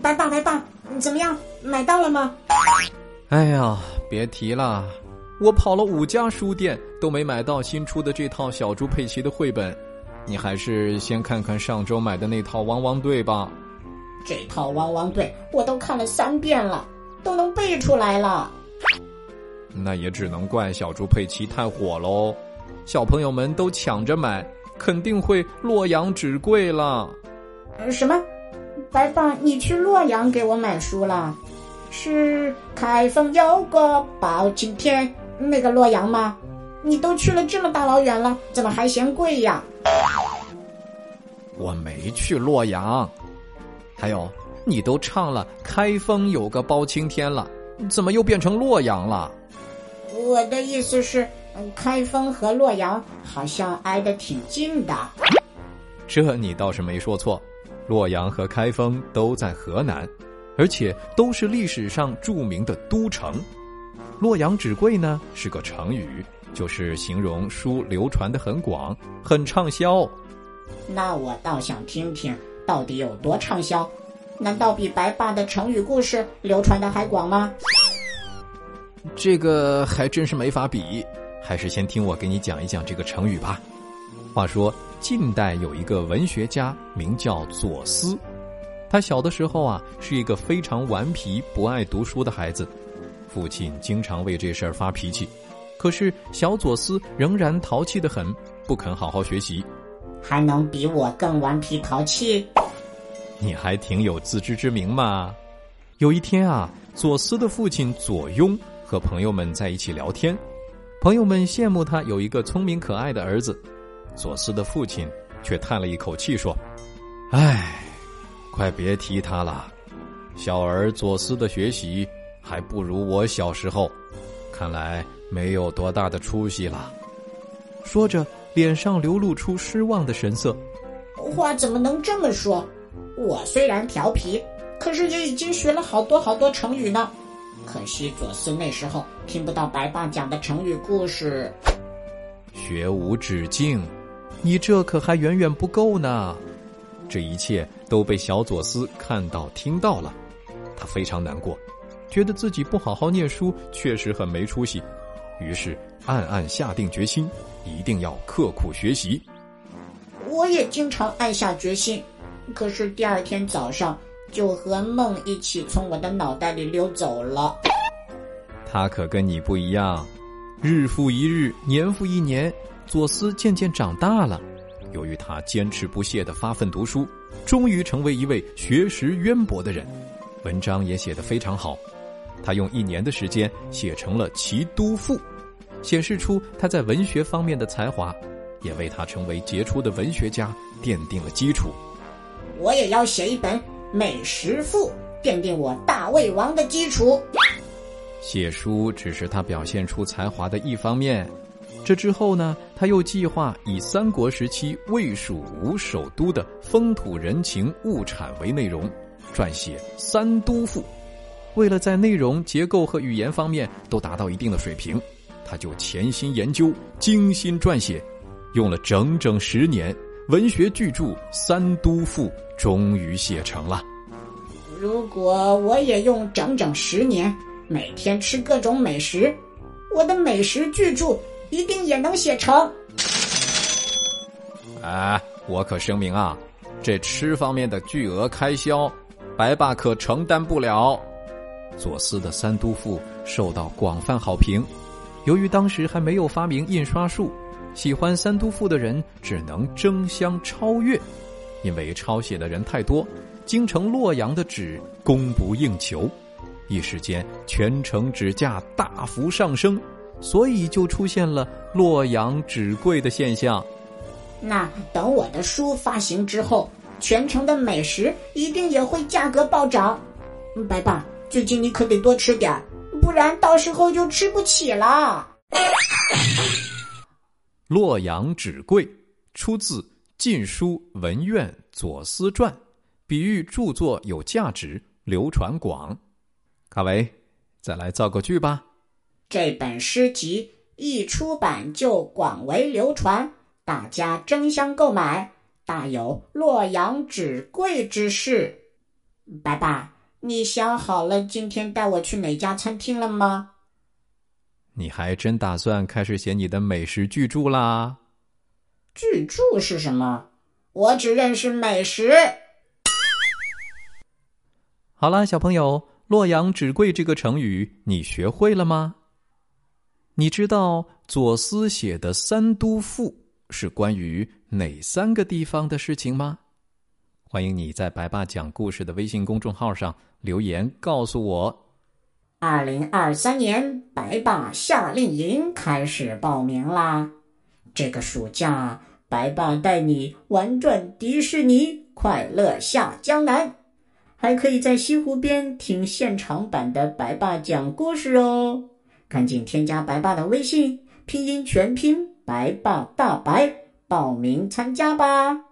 白爸，白爸，怎么样？买到了吗？哎呀，别提了，我跑了五家书店都没买到新出的这套小猪佩奇的绘本。你还是先看看上周买的那套《汪汪队》吧。这套《汪汪队》我都看了三遍了，都能背出来了。那也只能怪小猪佩奇太火喽，小朋友们都抢着买，肯定会洛阳纸贵了。什么？白爸，你去洛阳给我买书了？是开封有个包青天那个洛阳吗？你都去了这么大老远了，怎么还嫌贵呀？我没去洛阳。还有，你都唱了开封有个包青天了，怎么又变成洛阳了？我的意思是，开封和洛阳好像挨得挺近的。这你倒是没说错，洛阳和开封都在河南，而且都是历史上著名的都城。洛阳纸贵呢是个成语，就是形容书流传的很广，很畅销。那我倒想听听，到底有多畅销？难道比白爸的成语故事流传的还广吗？这个还真是没法比，还是先听我给你讲一讲这个成语吧。话说晋代有一个文学家名叫左思，他小的时候啊是一个非常顽皮、不爱读书的孩子，父亲经常为这事儿发脾气。可是小左思仍然淘气的很，不肯好好学习。还能比我更顽皮淘气？你还挺有自知之明嘛。有一天啊，左思的父亲左雍。和朋友们在一起聊天，朋友们羡慕他有一个聪明可爱的儿子。左思的父亲却叹了一口气说：“唉，快别提他了，小儿左思的学习还不如我小时候，看来没有多大的出息了。”说着，脸上流露出失望的神色。话怎么能这么说？我虽然调皮，可是也已经学了好多好多成语呢。可惜左思那时候听不到白爸讲的成语故事。学无止境，你这可还远远不够呢。这一切都被小佐斯看到听到了，他非常难过，觉得自己不好好念书确实很没出息，于是暗暗下定决心，一定要刻苦学习。我也经常暗下决心，可是第二天早上。就和梦一起从我的脑袋里溜走了。他可跟你不一样，日复一日，年复一年，左思渐渐长大了。由于他坚持不懈的发奋读书，终于成为一位学识渊博的人，文章也写得非常好。他用一年的时间写成了《齐都赋》，显示出他在文学方面的才华，也为他成为杰出的文学家奠定了基础。我也要写一本。美食赋奠定我大胃王的基础。写书只是他表现出才华的一方面，这之后呢，他又计划以三国时期魏蜀吴首都的风土人情物产为内容，撰写《三都赋》。为了在内容、结构和语言方面都达到一定的水平，他就潜心研究、精心撰写，用了整整十年。文学巨著《三都赋》终于写成了。如果我也用整整十年，每天吃各种美食，我的美食巨著一定也能写成。哎，我可声明啊，这吃方面的巨额开销，白爸可承担不了。左思的《三都赋》受到广泛好评，由于当时还没有发明印刷术。喜欢三都赋的人只能争相超越，因为抄写的人太多，京城洛阳的纸供不应求，一时间全城纸价大幅上升，所以就出现了洛阳纸贵的现象。那等我的书发行之后，全城的美食一定也会价格暴涨。白爸，最近你可得多吃点不然到时候就吃不起了。洛阳纸贵，出自《晋书·文苑·左思传》，比喻著作有价值，流传广。卡维，再来造个句吧。这本诗集一出版就广为流传，大家争相购买，大有洛阳纸贵之势。白爸，你想好了今天带我去哪家餐厅了吗？你还真打算开始写你的美食巨著啦？巨著是什么？我只认识美食。好啦，小朋友，“洛阳纸贵”这个成语你学会了吗？你知道左思写的《三都赋》是关于哪三个地方的事情吗？欢迎你在白爸讲故事的微信公众号上留言告诉我。二零二三年白爸夏令营开始报名啦！这个暑假，白爸带你玩转迪士尼，快乐下江南。还可以在西湖边听现场版的白爸讲故事哦！赶紧添加白爸的微信，拼音全拼白爸大白，报名参加吧！